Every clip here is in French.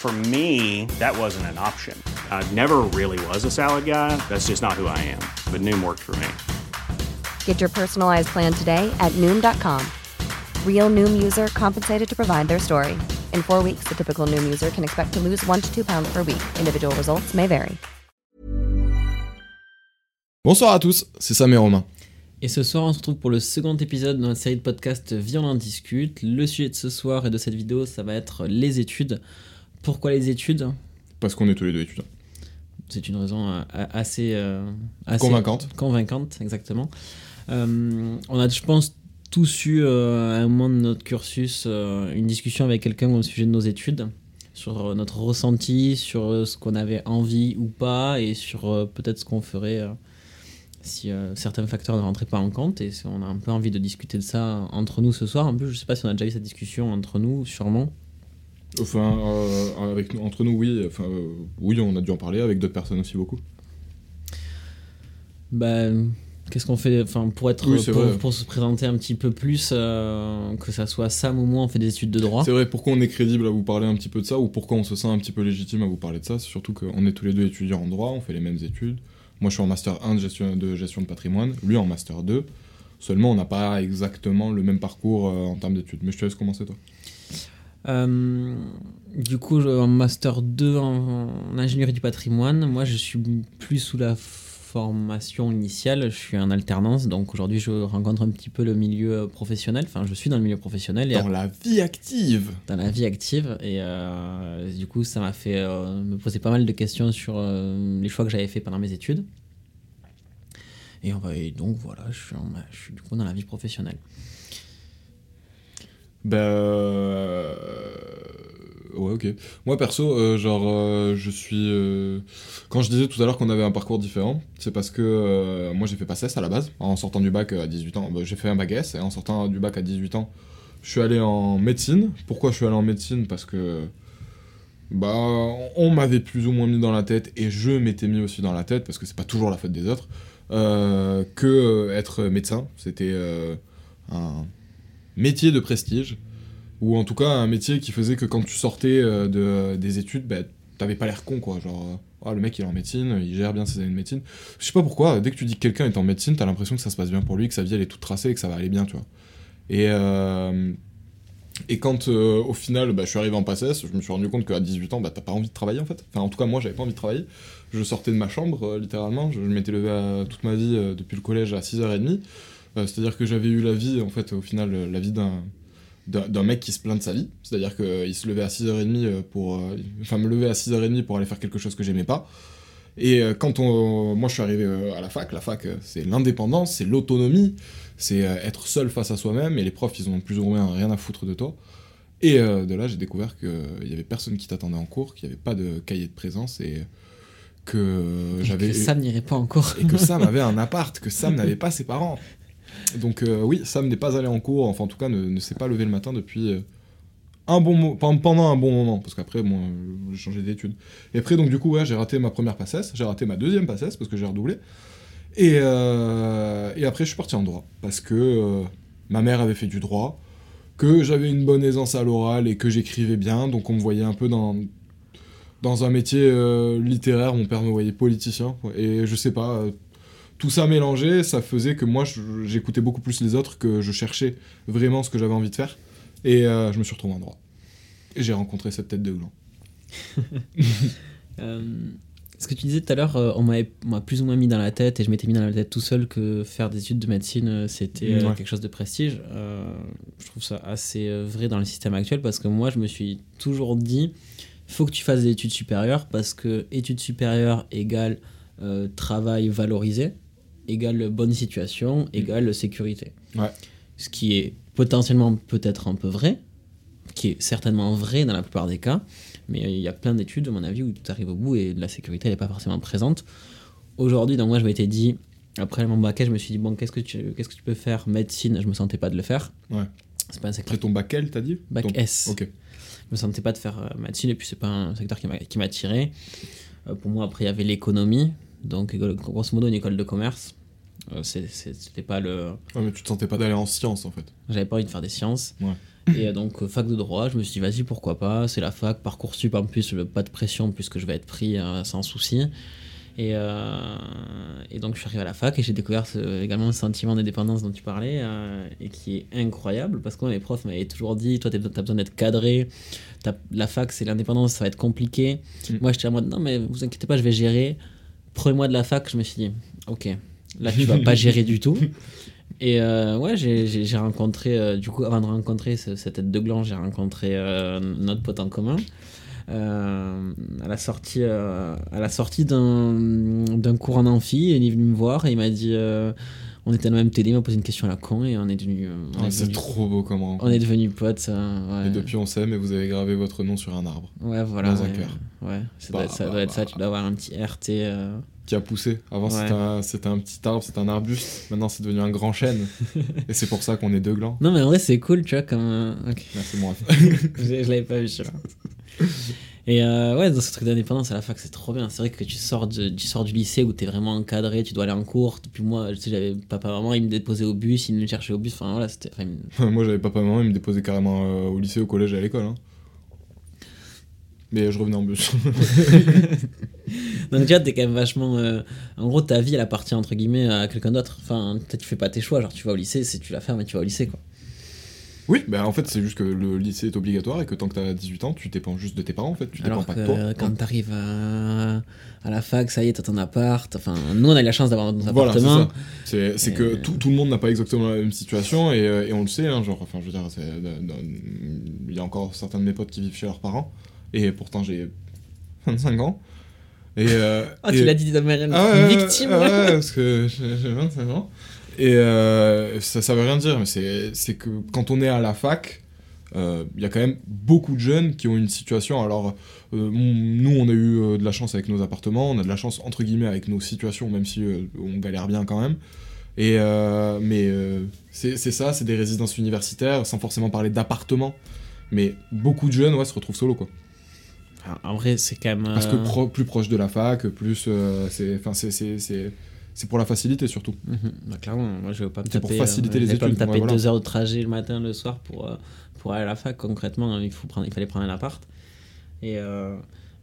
For me, that wasn't an option. I never really was a salad guy. That's just not who I am. But Noom worked for me. Get your personalized plan today at Noom.com. Real Noom user compensated to provide their story. In four weeks, the typical Noom user can expect to lose one to two pounds per week. Individual results may vary. Bonsoir à tous, c'est Sam et Romain. Et ce soir, on se retrouve pour le second épisode de notre série de podcasts Viens on en discute. Le sujet de ce soir et de cette vidéo, ça va être les études. Pourquoi les études Parce qu'on est tous les deux étudiants. C'est une raison euh, assez, euh, assez Convaincante. Convaincante, exactement. Euh, on a, je pense, tous eu euh, à un moment de notre cursus euh, une discussion avec quelqu'un au sujet de nos études, sur euh, notre ressenti, sur ce qu'on avait envie ou pas, et sur peut-être ce qu'on ferait si certains facteurs ne rentraient pas en compte. Et on a un peu envie de discuter de ça entre nous ce soir. En plus, je sais pas si on a déjà eu cette discussion entre nous, sûrement. Enfin, euh, avec, entre nous, oui. Enfin, euh, oui, on a dû en parler avec d'autres personnes aussi beaucoup. Ben, qu'est-ce qu'on fait enfin, pour, être, Oui, pour, pour se présenter un petit peu plus, euh, que ça soit Sam ou moi, on fait des études de droit. C'est vrai, pourquoi on est crédible à vous parler un petit peu de ça, ou pourquoi on se sent un petit peu légitime à vous parler de ça, c'est surtout qu'on est tous les deux étudiants en droit, on fait les mêmes études. Moi, je suis en master 1 de gestion de, gestion de patrimoine, lui en master 2. Seulement, on n'a pas exactement le même parcours en termes d'études. Mais je te laisse commencer, toi. Euh, du coup, en Master 2 en, en ingénierie du patrimoine, moi je suis plus sous la formation initiale, je suis en alternance, donc aujourd'hui je rencontre un petit peu le milieu professionnel, enfin je suis dans le milieu professionnel et Dans la vie active dans la vie active et euh, du coup ça m'a fait euh, me poser pas mal de questions sur euh, les choix que j'avais fait pendant mes études. Et, donc voilà, je suis, en- je suis du coup dans la vie professionnelle. Euh, Ouais, ok. Moi, perso, euh, genre, euh, je suis. Quand je disais tout à l'heure qu'on avait un parcours différent, c'est parce que moi, j'ai fait PACES à la base, en sortant du bac à 18 ans. Ben, j'ai fait un bac S, et en sortant du bac à 18 ans, je suis allé en médecine. Pourquoi je suis allé en médecine? Parce que. Bah, on m'avait plus ou moins mis dans la tête, et je m'étais mis aussi dans la tête, parce que c'est pas toujours la faute des autres, que être médecin, c'était un métier de prestige ou en tout cas un métier qui faisait que quand tu sortais euh, de, des études, bah, t'avais pas l'air con, quoi. Genre, euh, Ah, le mec il est en médecine, il gère bien ses années de médecine. Je sais pas pourquoi, dès que tu dis que quelqu'un est en médecine, t'as l'impression que ça se passe bien pour lui, que sa vie elle est toute tracée et que ça va aller bien, tu vois. Et, euh, et quand euh, au final bah, je suis arrivé en PACES, je me suis rendu compte qu'à 18 ans, bah, t'as pas envie de travailler en fait. Enfin, en tout cas, moi j'avais pas envie de travailler. Je sortais de ma chambre, euh, littéralement. Je, m'étais levé toute ma vie euh, depuis le collège à 6h30. Euh, C'est-à-dire que j'avais eu la vie, en fait, au final, euh, la vie d'un d'un mec qui se plaint de sa vie. C'est-à-dire qu'il se levait à 6h30 euh, pour. euh, Enfin, me lever à 6h30 pour aller faire quelque chose que j'aimais pas. Et euh, quand on, moi je suis arrivé euh, à la fac, la fac euh, c'est l'indépendance, c'est l'autonomie, c'est euh, être seul face à soi-même, et les profs ils ont plus ou moins rien à foutre de toi. Et euh, de là j'ai découvert qu'il y avait personne qui t'attendait en cours, qu'il n'y avait pas de cahier de présence, et que euh, j'avais. que Sam n'irait pas encore. Et que Sam avait un appart, que Sam n'avait pas ses parents. Donc euh, oui, Sam n'est pas allé en cours, enfin en tout cas ne, s'est pas levé le matin depuis euh, un bon pendant un bon moment, parce qu'après moi euh, j'ai changé d'études. Et après donc du coup ouais, j'ai raté ma première passesse, j'ai raté ma deuxième passesse parce que j'ai redoublé. Et, et après je suis parti en droit, parce que ma mère avait fait du droit, que j'avais une bonne aisance à l'oral et que j'écrivais bien, donc on me voyait un peu dans dans un métier littéraire, mon père me voyait politicien. Et je sais pas, tout ça mélangé, ça faisait que moi, j'écoutais beaucoup plus les autres, que je cherchais vraiment ce que j'avais envie de faire. Et euh, je me suis retrouvé en droit. Et j'ai rencontré cette tête de gland. Euh, ce que tu disais tout à l'heure, euh, on m'a plus ou moins mis dans la tête, et je m'étais mis dans la tête tout seul que faire des études de médecine, euh, c'était Ouais. quelque chose de prestige. Euh, je trouve ça assez vrai dans le système actuel parce que moi, je me suis toujours dit, faut que tu fasses des études supérieures parce que études supérieures égale euh, travail valorisé, égale bonne situation, égale sécurité. Ouais. Ce qui est potentiellement peut-être un peu vrai, qui est certainement vrai dans la plupart des cas, mais il y a plein d'études, à mon avis, où tu arrives au bout et la sécurité n'est pas forcément présente. Aujourd'hui, donc moi, je m'étais dit, après mon bac, je me suis dit, bon, qu'est-ce que tu, qu'est-ce que tu peux faire Médecine, je me sentais pas de le faire. Ouais. C'est pas un secteur Après ton bac L, t'as dit? Bac Ton- S. Ok. je me sentais pas de faire euh, médecine et puis c'est pas un secteur qui m'a m'attirait. Euh, pour moi après il y avait l'économie donc grosso modo une école de commerce. Euh, c'était pas le Ouais, mais tu te sentais pas d'aller en sciences en fait. j'avais pas envie de faire des sciences. Ouais. Et euh, donc euh, fac de droit, je me suis dit vas-y pourquoi pas, c'est la fac, parcoursup en plus, pas de pression puisque je vais être pris euh, sans souci. Et, euh, et donc je suis arrivé à la fac et j'ai découvert ce- également ce sentiment d'indépendance dont tu parlais euh, et qui est incroyable parce que mes profs m'avaient toujours dit toi t'as as besoin d'être cadré, la fac c'est l'indépendance, ça va être compliqué. Mm. Moi j'étais en mode non mais vous inquiétez pas je vais gérer. Premier mois de la fac je me suis dit ok là tu vas pas gérer du tout. Et euh, ouais, j'ai- rencontré, euh, du coup, avant de rencontrer ce- cette tête de gland, j'ai rencontré euh, notre pote en commun. À la sortie, à la sortie d'un cours en amphi, il est venu me voir et il m'a dit on était dans le même TD, il m'a posé une question à la con et on est devenu, Ah, est c'est trop beau comme rencontre. on est devenu potes. euh, ouais. Et depuis on s'aime et vous avez gravé votre nom sur un arbre. ouais, voilà. dans un cœur. Ouais, ça Bah, doit être ça, bah, doit être ça, bah. tu dois avoir un petit RT. euh, Qui a poussé. Avant Ouais. c'était un, petit arbre, c'était un arbuste. Maintenant c'est devenu un grand chêne. et c'est pour ça qu'on est deux glands. Non, mais en vrai, c'est cool, tu vois, comme. euh, ok. Merci moi. je, je l'avais pas vu celui-là. Et euh, ouais, dans ce truc d'indépendance à la fac, c'est trop bien. C'est vrai que tu sors, de- tu sors du lycée où t'es vraiment encadré, tu dois aller en cours. Puis moi, tu sais, j'avais papa, maman, ils me déposaient au bus, ils me cherchaient au bus. Enfin voilà, c'était. moi j'avais papa maman, ils me déposaient carrément euh, au lycée, au collège et à l'école. hein. Mais je revenais en bus. Donc tu vois, t'es quand même vachement. euh, En gros, ta vie, elle appartient entre guillemets à quelqu'un d'autre. Enfin, peut-être tu fais pas tes choix. Genre, tu vas au lycée, c'est tu la mais tu vas au lycée, quoi. oui, bah en fait c'est juste que le lycée est obligatoire et que tant que t'as 18 ans, tu dépends juste de tes parents en fait. Tu dépends Alors pas que de toi. quand t'arrives à... à la fac, ça y est, t'as ton appart. Enfin, nous, on a eu la chance d'avoir notre Voilà, c'est appartement. C'est Et- que tout, tout le monde n'a pas exactement la même situation et, euh, et on le sait, hein, genre, enfin, je veux dire, dans- il y a encore certains de mes potes qui vivent chez leurs parents et pourtant j'ai 25 ans. Et, euh, Ah, et- tu l'as dit de manière Ah victime. ouais, ouais, parce que j'ai j'ai 25 ans. Et euh, ça, ça veut rien dire, mais c'est que quand on est à la fac, euh, il y a quand même beaucoup de jeunes qui ont une situation. Alors, euh, nous, on a eu de la chance avec nos appartements, on a de la chance, entre guillemets, avec nos situations, même si on galère bien quand même. Et mais c'est c'est ça, c'est des résidences universitaires, sans forcément parler d'appartements. Mais beaucoup de jeunes ouais, se retrouvent solo, quoi. Ah, En vrai, c'est quand même. Parce que euh, pro- plus proche de la fac, plus. euh, c'est c'est- pour la facilité surtout. Bah, clairement, moi je vais pas me C'est taper. pour faciliter euh, les vais pas me études, taper ouais, voilà. deux heures de trajet le matin, le soir pour, euh, pour aller à la fac. Concrètement, il, faut prendre, il fallait prendre un appart. Et. euh,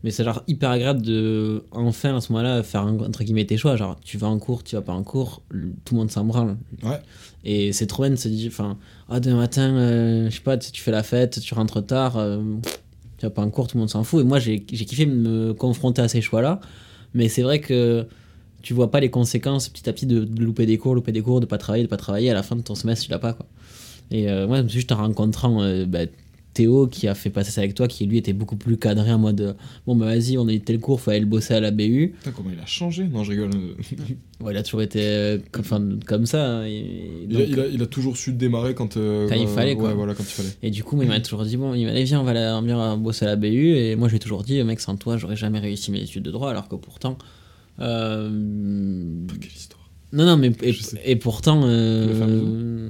Mais c'est genre hyper agréable de, enfin, à ce moment-là, faire un- entre guillemets tes choix. Genre, tu vas en cours, tu vas pas en cours, tout le monde s'en branle. Ouais. Et c'est trop bien de se dire, enfin, ah, demain matin, je sais pas, tu fais la fête, tu rentres tard, tu vas pas en cours, tout le monde s'en fout. Et moi, j'ai kiffé me confronter à ces choix-là. Mais c'est vrai que tu vois pas les conséquences petit à petit de, de louper des cours, louper des cours, de pas travailler, de pas travailler. À la fin de ton semestre, tu l'as pas, quoi. Et euh, moi, je me suis juste en rencontrant euh, bah, Théo qui a fait passer ça avec toi, qui lui était beaucoup plus cadré en mode euh, bon, bah vas-y, on a eu tel cours, faut aller le bosser à la BU. Putain, comment il a changé? Non, je rigole. Ouais, il a toujours été euh, comme, enfin, comme ça. hein, et- Il, a, donc- il a- il a toujours su démarrer quand. euh, Quand il fallait, quoi. Ouais, voilà, quand il fallait. Et du coup, moi, il m'a toujours dit bon, il m'a dit viens, on va, la- viens bosser à la BU. Et moi, je lui ai toujours dit mec, sans toi, j'aurais jamais réussi mes études de droit, alors que pourtant. euh, Quelle histoire. Non, non, mais et, pourtant. Euh,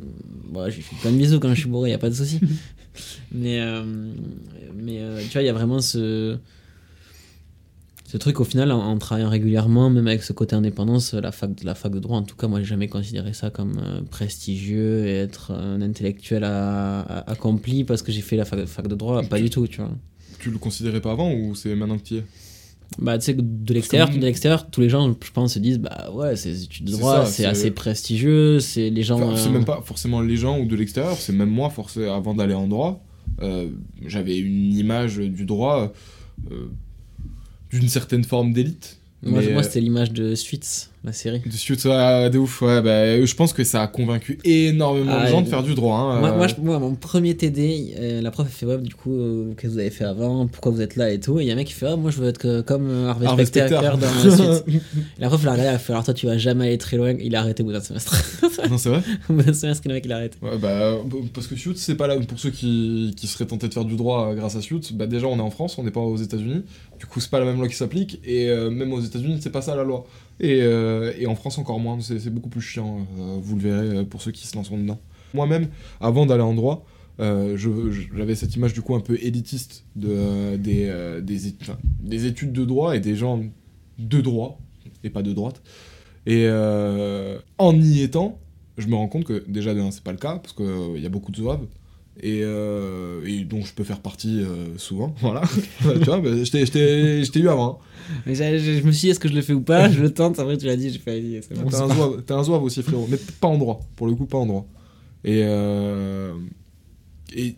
bon, j'ai fait plein de bisous quand je suis bourré, y a pas de souci. mais euh, mais euh, tu vois, il y a vraiment ce. Ce truc, au final, en, travaillant régulièrement, même avec ce côté indépendance, la fac, la fac de droit, en tout cas, moi, j'ai jamais considéré ça comme euh, prestigieux et être un intellectuel accompli parce que j'ai fait la fac, fac de droit. Pas du tout, tu vois. tu le considérais pas avant ou c'est maintenant que tu y es? Bah, tu sais, que de l'extérieur, de l'extérieur, tous les gens, je pense, se disent, bah ouais, ces études de C'est droit, c'est c'est- assez prestigieux, c'est les gens. Enfin, c'est euh, même pas forcément les gens ou de l'extérieur, c'est même moi, forcé, avant d'aller en droit, euh, j'avais une image du droit euh, d'une certaine forme d'élite. Moi, Mais, moi euh, c'était l'image de Suits, la série. de suite, ouais, de ouf, ouais, bah, je pense que ça a convaincu énormément Ah, de gens et- de faire du droit. hein, Moi, euh, moi, je- moi, mon premier TD, euh, la prof elle fait ouais, du coup, euh, qu'est-ce que vous avez fait avant, pourquoi vous êtes là et tout? Et il y a un mec qui fait ah, moi je veux être comme euh, Harvey, Harvey Specter dans la suite. La prof l'a regardé, elle a fait alors toi tu vas jamais aller très loin. Il a arrêté au bout d'un semestre. non, c'est vrai? Au bout d'un semestre, le mec il a arrêté. Ouais, bah, parce que Suits, c'est pas là pour ceux qui, qui seraient tentés de faire du droit euh, grâce à Suits. Bah, déjà, on est en France, on n'est pas aux États-Unis. Du coup, c'est pas la même loi qui s'applique. Et euh, même aux États-Unis, c'est pas ça la loi. Et, euh, et en France, encore moins. C'est beaucoup plus chiant. euh, vous le verrez euh, pour ceux qui se lanceront dedans. Moi-même, avant d'aller en droit, j'avais cette image du coup un peu élitiste de, des, études de droit et des gens de droit et pas de droite. Et en y étant, je me rends compte que déjà c'est pas le cas parce qu'il y a beaucoup de zouaves et, euh, et donc je peux faire partie euh, souvent voilà. Tu vois bah, je t'ai- eu avant Mais j'ai- j'ai- je me suis dit est-ce que je le fais ou pas? Je le tente, après tu l'as dit, j'ai c'est hein. bon. t'es un, pas- zouave- t'es un zouave aussi frérot. Mais pas en droit. Pour le coup pas en droit. Et euh, et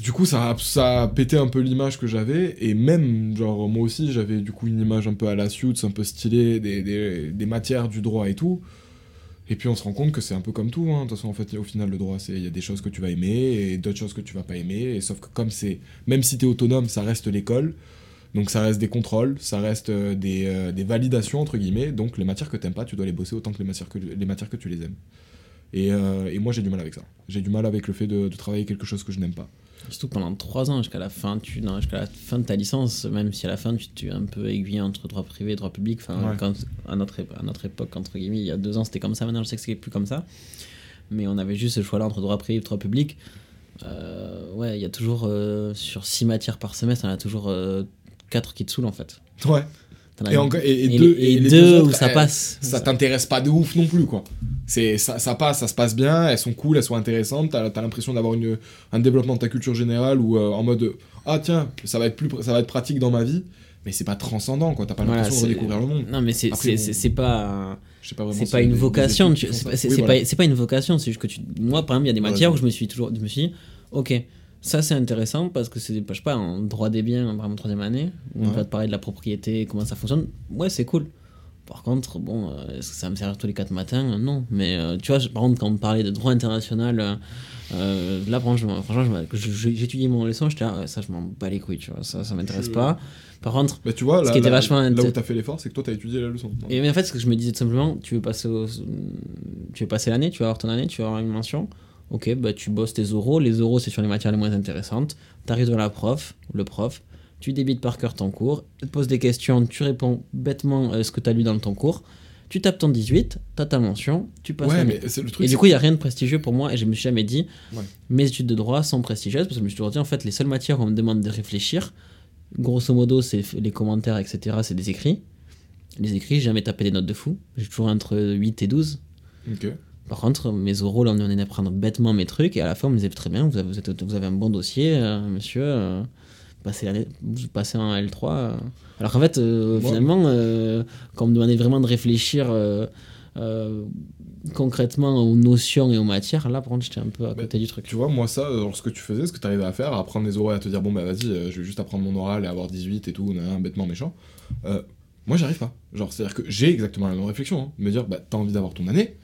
du coup, ça a, ça a pété un peu l'image que j'avais, et même, genre, moi aussi, j'avais du coup une image un peu à la Suits, un peu stylée, des, des, des matières du droit et tout. Et puis on se rend compte que c'est un peu comme tout, hein. de toute façon, en fait, au final, le droit, c'est il y a des choses que tu vas aimer et d'autres choses que tu vas pas aimer, et sauf que comme c'est, même si t'es autonome, ça reste l'école, donc ça reste des contrôles, ça reste euh, des, euh, des validations, entre guillemets, donc les matières que t'aimes pas, tu dois les bosser autant que les matières que, les matières que tu les aimes. Et, euh, et moi, j'ai du mal avec ça. J'ai du mal avec le fait de, de travailler quelque chose que je n'aime pas. Surtout pendant 3 ans, jusqu'à la fin, tu, non, jusqu'à la fin de ta licence, même si à la fin tu tu es un peu aiguillé entre droit privé et droit public, enfin, Ouais. quand, à, notre, à notre époque, entre guillemets, il y a deux ans c'était comme ça, maintenant je sais que c'est plus comme ça, mais on avait juste ce choix-là entre droit privé et droit public. Euh, ouais, il y a toujours, euh, sur 6 matières par semestre, en a toujours 4 qui te saoulent en fait. Ouais. As Et, deux, les- et les deux autres, où ça elles- passe. Ça t'intéresse pas de ouf non plus, quoi. C'est, ça, ça passe, ça se passe bien, elles sont cool, elles sont intéressantes, t'as, t'as l'impression d'avoir une, un développement de ta culture générale ou euh, en mode Ah tiens, ça va, être plus, ça va être pratique dans ma vie, mais c'est pas transcendant, quoi. T'as pas Voilà, l'impression de redécouvrir le monde. Non, mais c'est c'est- bon, pas. C'est pas une vocation, c'est pas- c'est Oui, c'est voilà. pas, c'est pas une vocation, c'est juste que tu. Moi, par exemple, il y a des matières ouais. où je me suis toujours. Je me suis dit, ok, ça c'est intéressant parce que c'est, je sais pas, en droit des biens, vraiment troisième année, où on va te parler de la propriété, comment ça fonctionne. Ouais, c'est cool. Par contre, bon, euh, est-ce que ça va me servir tous les quatre matins? Non. Mais euh, tu vois, je- par contre, quand on me parlait de droit international, euh, là, franchement, franchement j'étudiais mon leçon, j'étais là, ouais, ça, je m'en bats les couilles, tu vois, ça, ça m'intéresse Je- pas. Par contre, Bah, tu vois, Ce là, qui était là- vachement là où t'as fait l'effort, c'est que toi t'as étudié la leçon. et mais en fait, ce que je me disais tout simplement, tu veux passer, au- tu veux passer l'année, tu vas avoir ton année, tu vas avoir une mention. Ok, bah tu bosses tes oraux. Les oraux, c'est sur les matières les moins intéressantes. T'arrives devant la prof, le prof, tu débites par cœur ton cours, il te pose des questions, tu réponds bêtement euh, ce que t'as lu dans ton cours. Tu tapes ton 18, t'as ta mention, tu passes Ouais, l'année. mais c'est le truc. Et du coup, il n'y a rien de prestigieux pour moi et je me suis jamais dit Ouais. mes études de droit sont prestigieuses parce que je me suis toujours dit en fait, les seules matières où on me demande de réfléchir, grosso modo, c'est les commentaires, etc., c'est des écrits. Les écrits, j'ai jamais tapé des notes de fou. J'ai toujours entre 8 et 12. Ok. Par contre, mes oraux, là, on venait d'apprendre bêtement mes trucs et à la fin, on me disait très bien, vous avez, vous êtes- vous avez un bon dossier, euh, monsieur. euh, passez, vous passez en L3. euh. Alors qu'en fait, Ouais. finalement, quand on me demandait vraiment de réfléchir concrètement aux notions et aux matières, là, par contre, j'étais un peu à Bah, côté du truc. Tu vois, moi, ça, ce que tu faisais, ce que tu arrivais à faire, à apprendre les oraux et à te dire, bon, bah vas-y, je vais juste apprendre mon oral et avoir 18 et tout, bêtement méchant. Moi, j'arrive pas. Genre, c'est-à-dire que j'ai exactement la même réflexion. hein. Me dire, bah, t'as envie d'avoir ton année,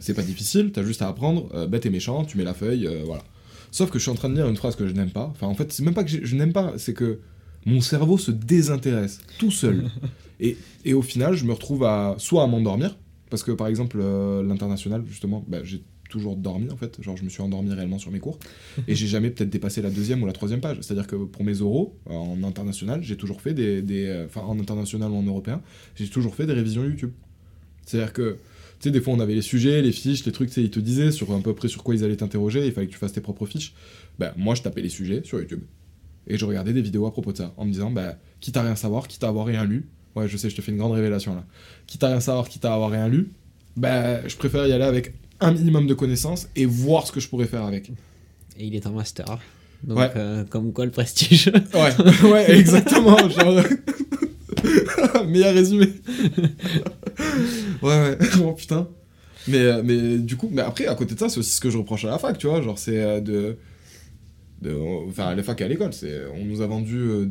c'est pas difficile, t'as juste à apprendre, euh, bête et méchant, tu mets la feuille, euh, voilà. Sauf que je suis en train de lire une phrase que je n'aime pas. Enfin, en fait, c'est même pas que je n'aime pas, c'est que mon cerveau se désintéresse tout seul. et, et au final, je me retrouve à soit à m'endormir, parce que par exemple, euh, l'international, justement, bah, j'ai toujours dormi en fait. Genre, je me suis endormi réellement sur mes cours. et j'ai jamais peut-être dépassé la deuxième ou la troisième page. C'est-à-dire que pour mes oraux, euh, en international, j'ai toujours fait des. euh, Enfin, en international ou en européen, j'ai toujours fait des révisions YouTube. C'est-à-dire que. Tu sais, des fois, on avait les sujets, les fiches, les trucs, tu sais, ils te disaient sur à peu près sur quoi ils allaient t'interroger, il fallait que tu fasses tes propres fiches. Ben, moi, je tapais les sujets sur YouTube. Et je regardais des vidéos à propos de ça, en me disant, bah, quitte à rien savoir, quitte à avoir rien lu, ouais, je sais, je te fais une grande révélation là, quitte à rien savoir, quitte à avoir rien lu, bah, je préfère y aller avec un minimum de connaissances et voir ce que je pourrais faire avec. Et il est en master. Donc, Ouais. euh, comme quoi le prestige. Ouais, ouais, exactement. genre... Meilleur résumé. ouais, ouais. Oh putain. Mais, euh, mais du coup, mais après, à côté de ça, c'est aussi ce que je reproche à la fac, tu vois. Genre, c'est euh, de. de enfin, la fac et à l'école, c'est. On nous a vendu euh,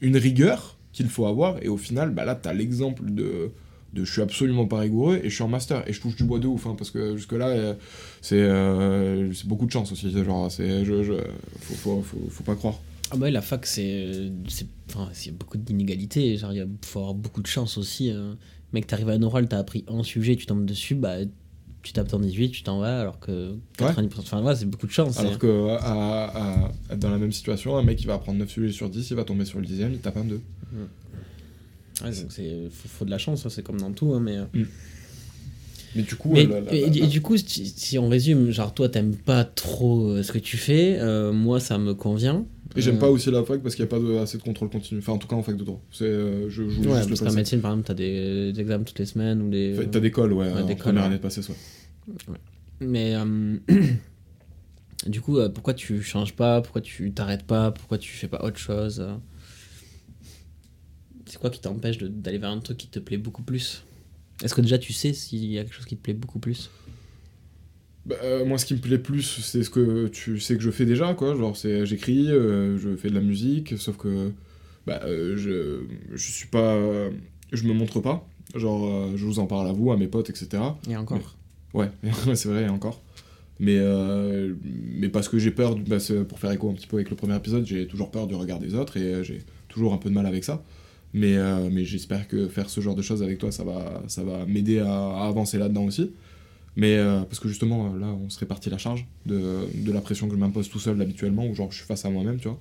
une rigueur qu'il faut avoir, et au final, bah là, t'as l'exemple de. de je suis absolument pas rigoureux et je suis en master et je touche du bois de ouf hein, parce que jusque là c'est euh, c'est beaucoup de chance aussi genre c'est je, je faut, faut, faut, faut pas croire Ah bah ouais, la fac, c'est. c'est- Enfin, il y a beaucoup d'inégalités. Genre, il faut avoir beaucoup de chance aussi. euh. Mec, t'arrives à un oral, t'as appris un sujet, tu tombes dessus, bah, tu tapes ton 18, tu t'en vas, alors que 90%. Enfin, ouais, c'est beaucoup de chance. Alors que à, dans la même situation, un mec qui va apprendre 9 sujets sur 10, il va tomber sur le 10ème, il tape un 2. Ouais, donc c'est. Faut, faut de la chance, hein, c'est comme dans tout, hein, mais. euh. Mais du coup, Mais- euh, la- la- et, la- et du coup, si, si on résume, genre toi t'aimes pas trop euh, ce que tu fais, euh, moi ça me convient. Et j'aime pas aussi la fac parce qu'il n'y a pas de- assez de contrôle continu. Enfin, en tout cas en fac de droit. C'est, euh, je joue Ouais, juste parce qu'en médecine par exemple, t'as des, des examens toutes les semaines ou des. Enfin, T'as des cols, ouais, Ouais, en des première cols, année ouais. de soit. Mais euh, du coup, euh, pourquoi tu changes pas? Pourquoi tu t'arrêtes pas? Pourquoi tu fais pas autre chose? C'est quoi qui t'empêche d'aller vers un truc qui te plaît beaucoup plus? Est-ce que déjà tu sais s'il y a quelque chose qui te plaît beaucoup plus? Bah, euh, moi, ce qui me plaît plus, c'est ce que tu sais que je fais déjà, quoi. Genre, c'est j'écris, euh, je fais de la musique, sauf que bah, euh, je, je suis pas. je me montre pas. Genre, je vous en parle à vous, à mes potes, etc. Et encore Ouais, c'est vrai, et encore. Mais, mais parce que j'ai peur, bah, pour faire écho un petit peu avec le premier épisode, j'ai toujours peur du regard des autres et j'ai toujours un peu de mal avec ça. Mais, mais j'espère que faire ce genre de choses avec toi, ça va, ça va m'aider à, à avancer là-dedans aussi. Mais euh, parce que justement, euh, là, on se répartit la charge de, de la pression que je m'impose tout seul habituellement, ou genre je suis face à moi-même, tu vois.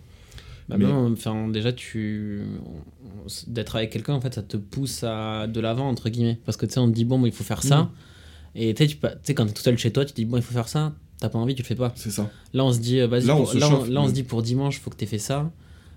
Bah Mais- non, enfin déjà tu d'être avec quelqu'un en fait ça te pousse à de l'avant entre guillemets parce que tu sais on te dit bon il faut faire ça Mhm. et tu sais quand t'es tout seul chez toi tu te dis bon il faut faire ça t'as pas envie tu le fais pas C'est ça. là on se dit euh, vas-y Là, on là, chauffe, là, on se dit pour dimanche faut que t'aies fait ça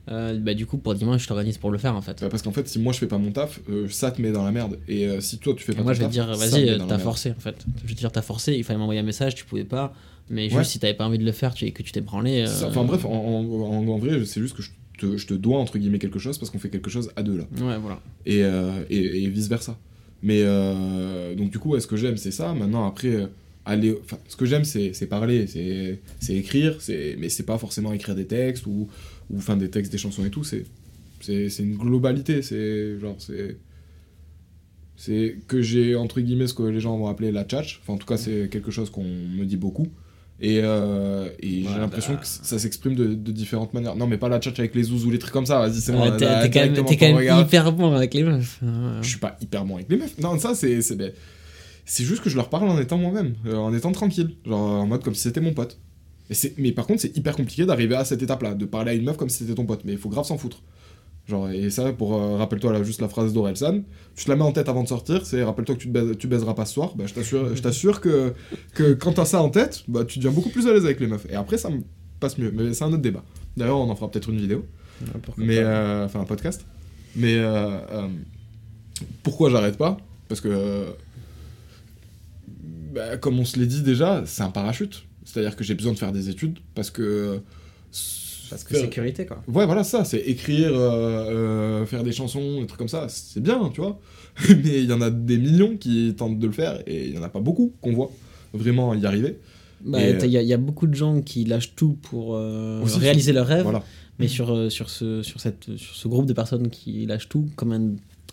Euh, bah du coup pour dimanche je t'organise pour le faire en fait Bah, parce qu'en fait, si moi je fais pas mon taf, euh, ça te met dans la merde. Et euh, si toi tu fais et pas moi ton je vais te dire taf, vas-y t'as forcé en fait je vais te dire t'as forcé il fallait m'envoyer un message tu pouvais pas mais juste Ouais. si t'avais pas envie de le faire tu, et que tu t'es branlé Enfin bref, en, en- en- en vrai, c'est juste que je te, je te dois entre guillemets quelque chose parce qu'on fait quelque chose à deux là. ouais voilà Et, et, et vice versa. Mais donc du coup, ouais, ce que j'aime, c'est ça. Maintenant, après, aller, ce que j'aime, c'est parler, c'est écrire, mais c'est pas forcément écrire des textes ou ou enfin des textes, des chansons et tout. C'est c'est une globalité. C'est genre c'est c'est que j'ai entre guillemets ce que les gens vont appeler la tchatch. Enfin, en tout cas, c'est quelque chose qu'on me dit beaucoup. Et, euh, et j'ai l'impression bah. que ça s'exprime de, de différentes manières. Non, mais pas la tchatch avec les zouzous, les trucs comme ça. Vas-y, c'est bon. t'es quand même, quand hyper bon avec les meufs Je suis pas hyper bon avec les meufs. Non, ça, c'est. C'est ben, juste que je leur parle en étant moi-même, euh, en étant tranquille. Genre en mode comme si c'était mon pote. Mais par contre, c'est hyper compliqué d'arriver à cette étape-là, de parler à une meuf comme si c'était ton pote. Mais il faut grave s'en foutre. Genre, et ça, pour. euh, rappelle-toi là, juste la phrase d'Orelsan. Tu te la mets en tête avant de sortir, c'est rappelle-toi que tu, te baises- tu baiseras pas ce soir. Bah, je t'assure, je t'assure que, que quand t'as ça en tête, bah, tu deviens beaucoup plus à l'aise avec les meufs. Et après, ça me passe mieux. Mais c'est un autre débat. D'ailleurs, on en fera peut-être une vidéo. Mais, euh, enfin, un podcast. Mais euh, euh, pourquoi j'arrête pas? Parce que, bah, comme on se l'est dit déjà, c'est un parachute. C'est-à-dire que j'ai besoin de faire des études parce que. parce que faire- sécurité quoi Ouais, voilà, ça, c'est écrire, euh, euh, faire des chansons, des trucs comme ça, c'est bien, tu vois. Mais il y en a des millions qui tentent de le faire et il y en a pas beaucoup qu'on voit vraiment y arriver. Bah, il y, a- y a beaucoup de gens qui lâchent tout pour euh, réaliser leurs rêves, Voilà. mais sur, sur, ce, sur, cette, sur ce groupe de personnes qui lâchent tout,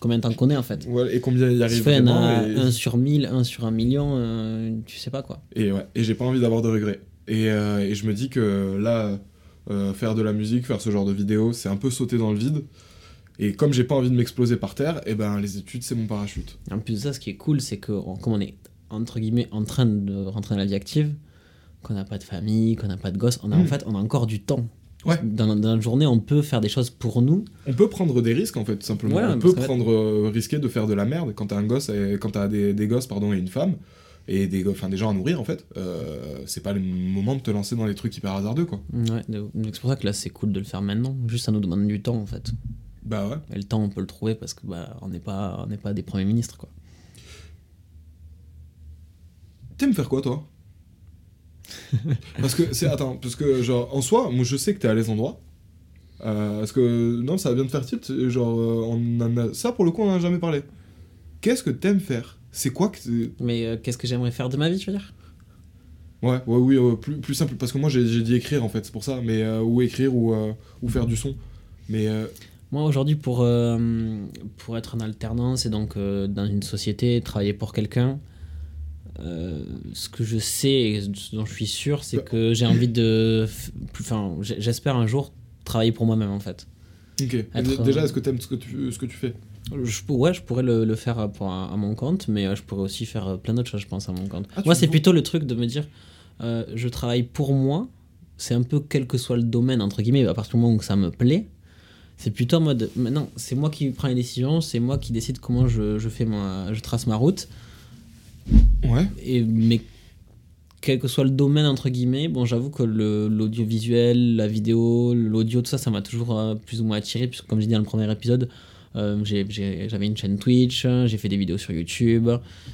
combien, combien t'en connais en fait Ouais, et combien y Si arrivent il y en vraiment a et- un sur mille, un sur un million, euh, tu sais pas quoi. Et ouais, et j'ai pas envie d'avoir de regrets. Et, euh, et je me dis que là, euh, faire de la musique, faire ce genre de vidéos, c'est un peu sauter dans le vide. Et comme j'ai pas envie de m'exploser par terre, et ben les études c'est mon parachute. En plus de ça, ce qui est cool, c'est que on- comme on est entre guillemets en train de rentrer dans la vie active, qu'on n'a pas de famille, qu'on n'a pas de gosses, on a en Mm. fait on a encore du temps. Ouais. Dans, dans notre journée, on peut faire des choses pour nous. On peut prendre des risques en fait, tout simplement. Ouais, on peut prendre euh, risquer de faire de la merde quand t'as un gosse, et, quand t'as des, des gosses pardon et une femme et des, enfin, des gens à nourrir en fait. euh, c'est pas le moment de te lancer dans des trucs hyper hasardeux quoi. Ouais, c'est pour ça que là c'est cool de le faire maintenant. Juste ça nous demande du temps en fait. Bah ouais. Et le temps on peut le trouver parce que bah on n'est pas on pas des premiers ministres quoi. T'aimes faire quoi toi? Parce que, c'est. Attends, parce que, genre, en soi, moi je sais que t'es à l'aise en droit. Euh, parce que, non, ça va bien te faire tilt. Genre, euh, on en a... ça pour le coup, on en a jamais parlé. Qu'est-ce que t'aimes faire? C'est quoi que. Mais euh, qu'est-ce que j'aimerais faire de ma vie, tu veux dire? Ouais, ouais, oui, ouais, plus, plus simple. Parce que moi j'ai dit écrire en fait, c'est pour ça. Mais, euh, ou écrire ou, ou faire du son. Mais. Moi aujourd'hui pour, pour être en alternance et donc dans une société, travailler pour quelqu'un, euh, ce que je sais et ce dont je suis sûr, c'est Bah. que j'ai envie de... Enfin, j'espère un jour travailler pour moi-même en fait. Ok. Être, Déjà, euh, est-ce que t'aimes ce, que tu- ce que tu fais? Je, pour- ouais, je pourrais le, le faire pour un- à mon compte, mais euh, je pourrais aussi faire euh, plein d'autres choses, je pense, à mon compte. Ah, tu moi, c'est plutôt le truc de me dire, euh, je travaille pour moi, c'est un peu quel que soit le domaine, entre guillemets, à partir du moment où ça me plaît, c'est plutôt en mode, maintenant, c'est moi qui prends les décisions, c'est moi qui décide comment je, je fais ma, je trace ma route, Ouais. et, mais quel que soit le domaine, entre guillemets, bon, j'avoue que l'audiovisuel, la vidéo, l'audio, tout ça, ça m'a toujours euh, plus ou moins attiré, puisque comme j'ai dit dans le premier épisode, euh, j'avais une chaîne Twitch, j'ai fait des vidéos sur YouTube.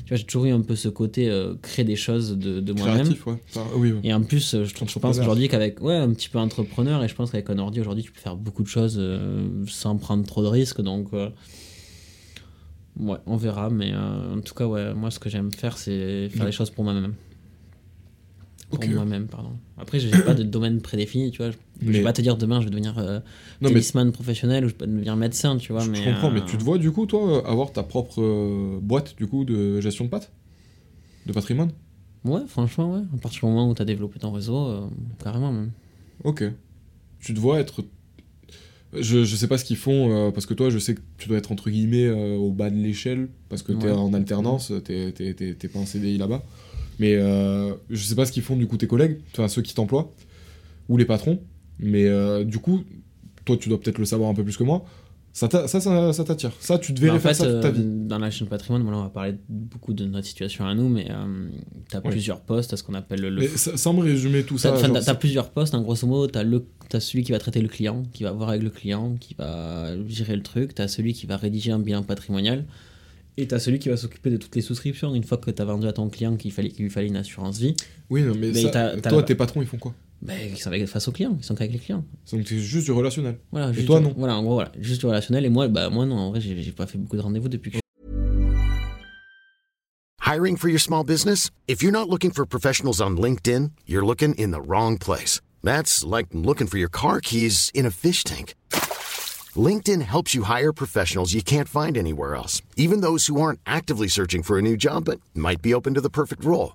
Tu vois, j'ai toujours eu un peu ce côté euh, créer des choses de, de moi-même. Créatif, ouais. Enfin, oui, oui. Et en plus, euh, je, je pense Entrepreneur. aujourd'hui qu'avec ouais, un petit peu entrepreneur, et je pense qu'avec un ordi aujourd'hui, tu peux faire beaucoup de choses euh, sans prendre trop de risques. Donc, ouais, on verra. Mais euh, en tout cas, ouais, moi, ce que j'aime faire, c'est faire les choses pour moi-même. Pour moi-même, pardon. Après, j'ai pas de domaine prédéfini, tu vois. Je, je Mais- vais pas te dire demain, je vais devenir euh, Non, mais tennisman professionnel ou je vais devenir médecin, tu vois. je, mais, je comprends, mais euh, tu te vois du coup, toi, avoir ta propre euh, boîte du coup de gestion de pattes De patrimoine? Ouais, franchement, ouais. À partir du moment où tu as développé ton réseau, carrément même. Ok. Tu te vois être. Je, je sais pas ce qu'ils font, euh, parce que toi, je sais que tu dois être entre guillemets euh, au bas de l'échelle, parce que t'es Ouais. en alternance, t'es t'es- t'es- t'es pas en CDI là-bas. Mais euh, je sais pas ce qu'ils font du coup tes collègues, enfin ceux qui t'emploient, ou les patrons. Mais euh, du coup, toi, tu dois peut-être le savoir un peu plus que moi. Ça, ça, ça, ça t'attire. Ça, tu devrais Bah, faire fait, ça toute ta euh, vie. dans la chaîne patrimoine, bon, là, on va parler beaucoup de notre situation à nous, mais tu as Oui. plusieurs postes, à ce qu'on appelle le. Mais sans me résumer tout T'as ça. t'as- t'as plusieurs postes, en grosso modo, t'as le as celui qui va traiter le client, qui va voir avec le client, qui va gérer le truc, t'as celui qui va rédiger un bilan patrimonial, et t'as celui qui va s'occuper de toutes les souscriptions. Une fois que t'as vendu à ton client qu'il fallait qu'il lui fallait une assurance vie, Oui, non, mais, Mais ça- t'as- t'as toi, tes patrons, ils font quoi? Ben, ils sont avec, face aux clients, ils sont qu'avec les clients. Donc c'est juste du relationnel. Voilà, juste toi, du- non Voilà, en gros, voilà, juste du relationnel, et moi, bah, moi non, en vrai, j'ai j'ai pas fait beaucoup de rendez-vous depuis que Hiring for your small business? If you're not looking for professionals on LinkedIn, you're looking in the wrong place. That's like looking for your car keys in a fish tank. LinkedIn helps you hire professionals you can't find anywhere else, even those who aren't actively searching for a new job but might be open to the perfect role.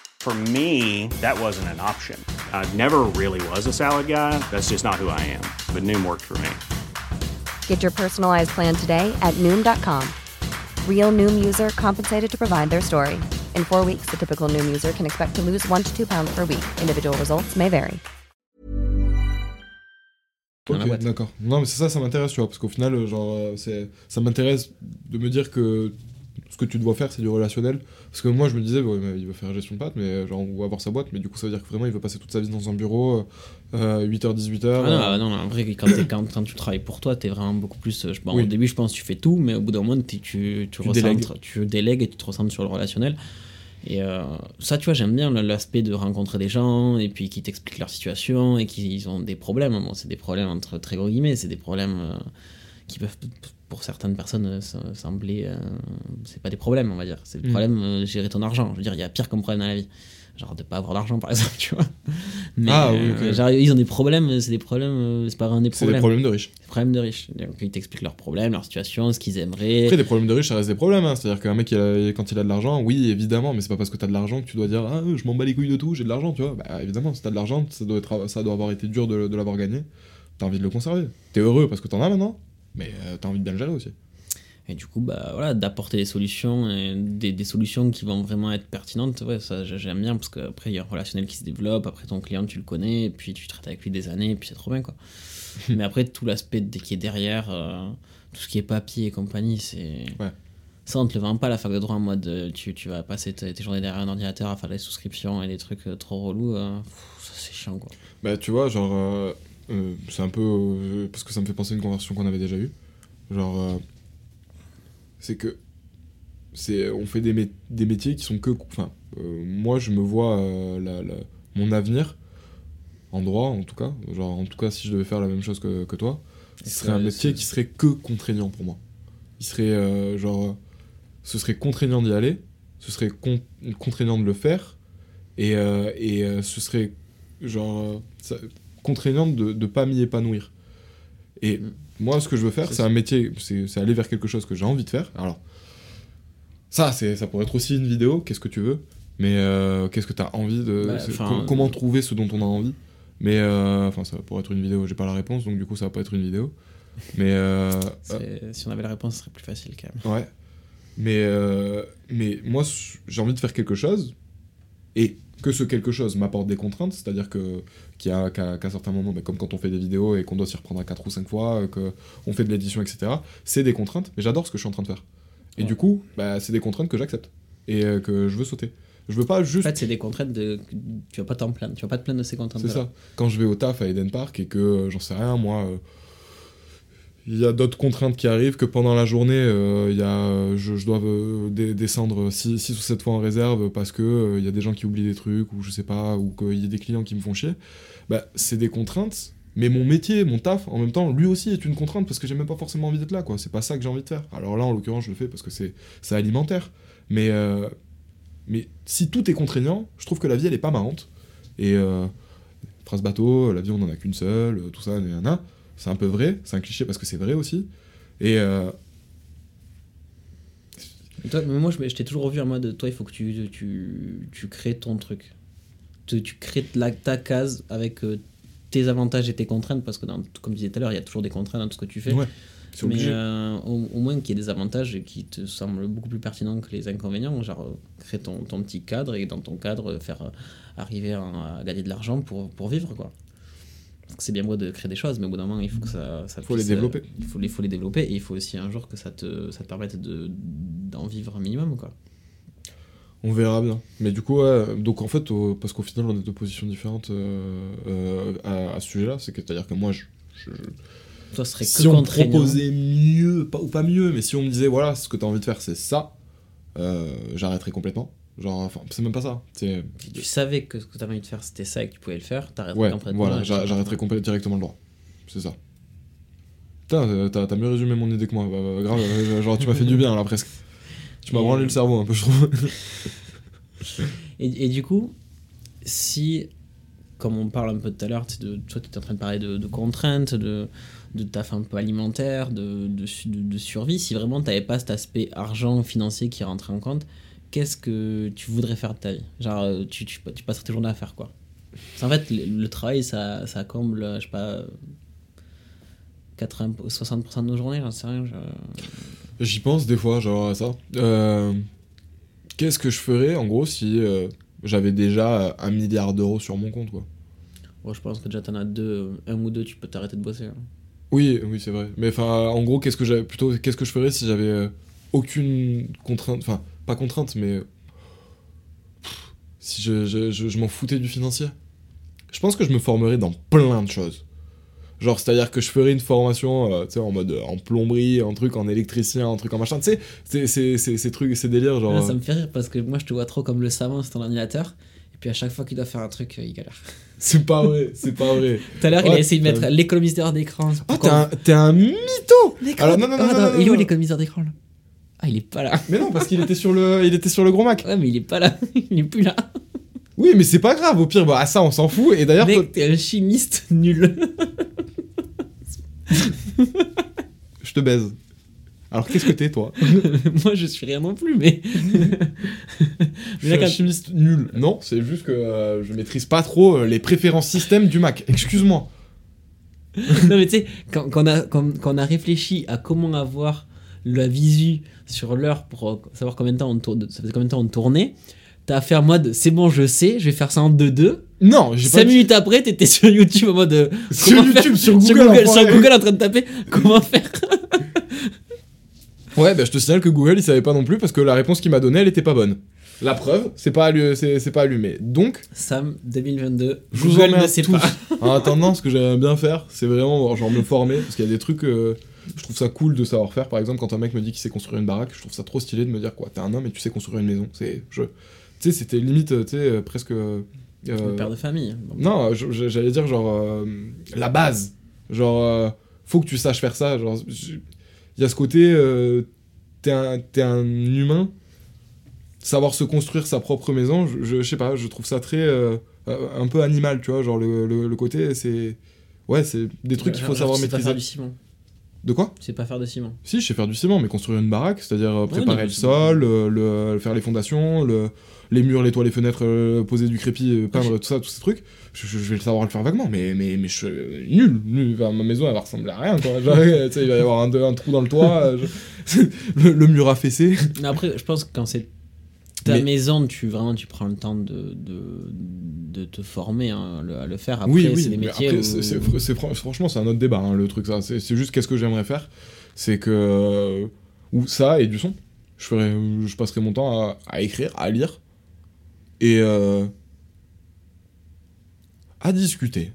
For me, that wasn't an option. I never really was a salad guy. That's just not who I am. But Noom worked for me. Get your personalized plan today at Noom.com. Real Noom user compensated to provide their story. In four weeks, the typical Noom user can expect to lose one to two pounds per week. Individual results may vary. Ok, d'accord. Non, mais c'est ça, ça m'intéresse, tu vois, parce qu'au final, euh, genre, euh, ça m'intéresse de me dire que ce que tu dois faire, c'est du relationnel. Parce que moi, je me disais, il veut faire gestion de patte, mais euh, genre, on va avoir sa boîte, mais du coup, ça veut dire que vraiment, il veut passer toute sa vie dans un bureau, euh, 8h, 18h. Ah non, ah non, non, en vrai, quand, t'es- quand, quand tu travailles pour toi, t'es vraiment beaucoup plus. euh, je- bon, Oui. Au début, je pense que tu fais tout, mais au bout d'un moment, tu, tu, délègues. tu délègues et tu te recentres sur le relationnel. Et euh, ça, tu vois, j'aime bien l'aspect de rencontrer des gens et puis qui t'expliquent leur situation et qu'ils ont des problèmes. Bon, c'est des problèmes entre très gros guillemets, c'est des problèmes euh, qui peuvent, pour certaines personnes, euh, se- sembler. euh, c'est pas des problèmes, on va dire. C'est des Mm. problèmes euh, gérer ton argent. Je veux dire, il y a pire comme problème dans la vie. Genre de pas avoir d'argent, par exemple, tu vois. Mais Ah, oui, euh, ok. genre, ils ont des problèmes, c'est des problèmes, euh, c'est pas vraiment des C'est des problèmes. problèmes de riches. Des problèmes de riches. Donc, ils t'expliquent leurs problèmes, leur situation, ce qu'ils aimeraient. Après, des problèmes de riches, ça reste des problèmes. Hein. C'est-à-dire qu'un mec, il a- quand il a de l'argent, oui, évidemment, mais c'est pas parce que t'as de l'argent que tu dois dire Ah, je m'en bats les couilles de tout, j'ai de l'argent, tu vois. Bah, évidemment, si t'as de l'argent, ça doit, être, ça doit avoir été dur de, de l'avoir gagné. T'as envie de le conserver. T'es heureux parce que t'en as maintenant, mais euh, t'as envie de gérer aussi. Et du coup, bah, voilà, d'apporter des solutions, et des, des solutions qui vont vraiment être pertinentes, ouais, ça j'ai- j'aime bien parce qu'après il y a un relationnel qui se développe, après ton client tu le connais, et puis tu traites avec lui des années, et puis c'est trop bien quoi. Mais après tout l'aspect qui est derrière, euh, tout ce qui est papier et compagnie, c'est. Ouais. Ça, on te le vend pas à la fac de droit en mode euh, tu, tu vas passer tes, tes journées derrière un ordinateur à faire des souscriptions et des trucs euh, trop relous. euh, ça c'est chiant quoi. Bah, tu vois, genre, euh, euh, c'est un peu. euh, parce que ça me fait penser à une conversation qu'on avait déjà eue. Genre, euh, c'est que. c'est On fait des, mé- des métiers qui sont que. Enfin, moi, je me vois la- la- mon avenir, en droit en tout cas. Genre, en tout cas, si je devais faire la même chose que, que toi, ce serait un métier qui serait que contraignant pour moi. Il serait, genre. Ce serait contraignant d'y aller, ce serait con- contraignant de le faire, et, et ce serait genre ça- contraignant de ne pas m'y épanouir. Et moi, ce que je veux faire, C'est un métier, c'est aller vers quelque chose que j'ai envie de faire. Alors, ça, ça pourrait être aussi une vidéo, qu'est-ce que tu veux, mais euh, qu'est-ce que tu as envie de. Bah, com- comment trouver ce dont on a envie mais euh, enfin ça pourrait être une vidéo j'ai pas la réponse donc du coup ça va pas être une vidéo mais euh, Si on avait la réponse, ce serait plus facile quand même. Ouais. Mais, mais moi, j'ai envie de faire quelque chose et que ce quelque chose m'apporte des contraintes, c'est-à-dire que a- qu'à qu'à certains moments, bah, comme quand on fait des vidéos et qu'on doit s'y reprendre à 4 ou 5 fois, euh, qu'on fait de l'édition, etc., c'est des contraintes, mais j'adore ce que je suis en train de faire. Et Ouais. du coup, bah, c'est des contraintes que j'accepte et euh, que je veux sauter. Je veux pas En juste. fait, c'est des contraintes de. Tu vas pas t'en plaindre. Tu vas pas te plaindre de ces contraintes. C'est ça. Quand je vais au taf à Eden Park et que, euh, j'en sais rien, moi, il y a d'autres contraintes qui arrivent, que pendant la journée, euh, il y a, je, dois euh, descendre 6 ou 7 fois en réserve parce que euh, il y a des gens qui oublient des trucs, ou je sais pas, ou qu'il y a des clients qui me font chier. Bah, c'est des contraintes, mais mon métier, mon taf, en même temps, lui aussi est une contrainte parce que j'ai même pas forcément envie d'être là, quoi. C'est pas ça que j'ai envie de faire. Alors là, en l'occurrence, je le fais parce que c'est alimentaire. Mais, mais si tout est contraignant, je trouve que la vie, elle est pas marrante. Et phrase bateau, la vie, on en a qu'une seule, tout ça, nanana. C'est un peu vrai, c'est un cliché parce que c'est vrai aussi. Et euh, Toi, mais moi, je, t'ai toujours revu en mode toi, il faut que tu, tu, tu crées ton truc. Tu, tu crées la, ta case avec euh, tes avantages et tes contraintes, parce que, dans, comme je disais tout à l'heure, il y a toujours des contraintes dans tout ce que tu fais. ouais, mais euh, au, au moins qu'il y ait des avantages qui te semblent beaucoup plus pertinents que les inconvénients. Genre, euh, créer ton, ton petit cadre et dans ton cadre, euh, faire euh, arriver à, à gagner de l'argent pour, pour vivre, quoi. C'est bien beau de créer des choses, mais au bout d'un moment, il faut que ça. ça Faut les euh, développer. il faut les, faut les développer et il faut aussi un jour que ça te, ça te permette de, d'en vivre un minimum, quoi. On verra bien. Mais du coup, ouais, donc en fait, au- parce qu'au final, on est de positions différentes euh, euh, à, à ce sujet-là, c'est-à-dire que moi, je, je- Toi, ce serait que si on me proposait mieux, pas, ou pas mieux, mais si on me disait, voilà, ce que tu as envie de faire, c'est ça, j'arrêterais complètement. Genre, enfin, c'est même pas ça. C'est Si tu savais que ce que tu avais envie de faire c'était ça et que tu pouvais le faire, t'arrêterais Ouais, complètement. voilà, j'a- j'arrêterai complètement directement le droit. C'est ça. Putain, t'as t'as mieux résumé mon idée que moi. Bah, bah, grave, euh, genre, tu m'as fait du bien là presque. Tu m'as Et- branlé le cerveau un peu, je trouve. Et, et du coup, si, comme on parle un peu tout à l'heure, de- toi tu étais en train de parler de, de contraintes, de, de taf un peu alimentaire, de, de, de- survie, si vraiment tu n'avais pas cet aspect argent financier qui rentrait en compte, qu'est-ce que tu voudrais faire de ta vie? Genre, euh, tu, tu, tu passerais tes journées à faire quoi Parce qu'en fait, le, le travail, ça, ça comble, je sais pas, 80, 60% de nos journées, j'en sais rien. J'y pense des fois, genre à ça. Euh, Qu'est-ce que je ferais en gros si euh, j'avais déjà euh, un milliard d'euros sur mon compte, quoi? Bon, je pense que déjà t'en as deux, un ou deux, tu peux t'arrêter de bosser. hein. Oui, oui, c'est vrai. Mais enfin, en gros, qu'est-ce que j'avais plutôt, qu'est-ce que je ferais si j'avais euh, aucune contrainte, enfin, pas contrainte, mais pff, si je, je, je, je m'en foutais du financier. Je pense que je me formerais dans plein de choses. Genre, c'est-à-dire que je ferais une formation, euh, tu sais, en mode euh, en plomberie, un truc en électricien, un truc en machin, tu sais, c'est- c'est c'est- ces trucs, ces délires, genre. Ça euh, me fait rire parce que moi je te vois trop comme le savant sur ton ordinateur. Et puis à chaque fois qu'il doit faire un truc, euh, il galère. C'est pas vrai, c'est pas vrai. Tout à l'heure, il a essayé de mettre l'économiseur d'écran. Ah, t'es un, mytho Alors, non, non, non, non, attends, non, Il est où non. l'économiseur d'écran là? Ah, il est pas là. Mais non, parce qu'il était sur le, il était sur le gros Mac. Ouais, mais il est pas là. il est plus là. Oui, mais c'est pas grave, au pire, bah, à ça, on s'en fout. Et d'ailleurs, Mec, t'es un chimiste nul. je te baise. Alors, qu'est-ce que t'es, toi moi je suis rien non plus, mais. Je suis un chimiste nul. Non, c'est juste que euh, je maîtrise pas trop euh, les préférences système du Mac. Excuse-moi. non, mais tu sais, quand, quand on a, quand, quand on a réfléchi à comment avoir la visu sur l'heure pour euh, savoir combien de temps on tourne, ça faisait combien de temps on tournait. T'as fait en mode c'est bon, je sais, je vais faire ça en 2-2. Non, j'ai pas 5 dit- minutes après, t'étais sur YouTube en mode. euh, Sur YouTube, sur Google, sur Google, enfoiré. sur Google en train de taper comment faire. Ouais, bah je te signale que Google il savait pas non plus parce que la réponse qu'il m'a donnée elle était pas bonne. La preuve, c'est pas, allu- c'est c'est pas allumé. Donc, Sam 2022. je vous Google ne sait tous. pas. En attendant, ce que j'aimerais bien faire, c'est vraiment genre me former parce qu'il y a des trucs. euh, je trouve ça cool de savoir faire. Par exemple, quand un mec me dit qu'il sait construire une baraque, je trouve ça trop stylé de me dire quoi. T'es un homme et tu sais construire une maison. C'est, je, tu sais, c'était limite, tu sais, euh, presque. euh, Le père de famille. Bon. Non, j'allais dire genre euh, la base. Genre, euh, faut que tu saches faire ça. Genre, il y a ce côté, euh, t'es un, un humain, savoir se construire sa propre maison. Je, je, je sais pas, je trouve ça très euh, euh, un peu animal, tu vois. Genre le, le, le côté, c'est ouais, c'est des trucs qu'il faut savoir pas faire maîtriser. du ciment. De quoi sais pas faire de ciment. Si, je sais faire du ciment, mais construire une baraque, c'est-à-dire euh, préparer non, le c'est sol, euh, le, faire les fondations, le, les murs, les toits, les fenêtres, euh, poser du crépi, euh, peindre, tout ça, tous ces trucs. Je, je- je vais le savoir le faire vaguement, mais, mais, mais je suis nul. nul. Enfin, ma maison, elle va ressembler à rien, quoi. Il va y avoir un, un trou dans le toit, euh, je- le, le mur affaissé. Mais Après, je pense que quand c'est ta Mais- maison, tu vraiment tu prends le temps de, de, de te former hein, le- à le faire. Après, oui, oui, c'est des métiers après, où- franchement, c'est un autre débat, hein, le truc, ça. C'est juste qu'est-ce que j'aimerais faire. C'est que. euh, ou ça et du son. Je, ferais, je passerai mon temps à, à écrire, à lire. Et. euh, à discuter.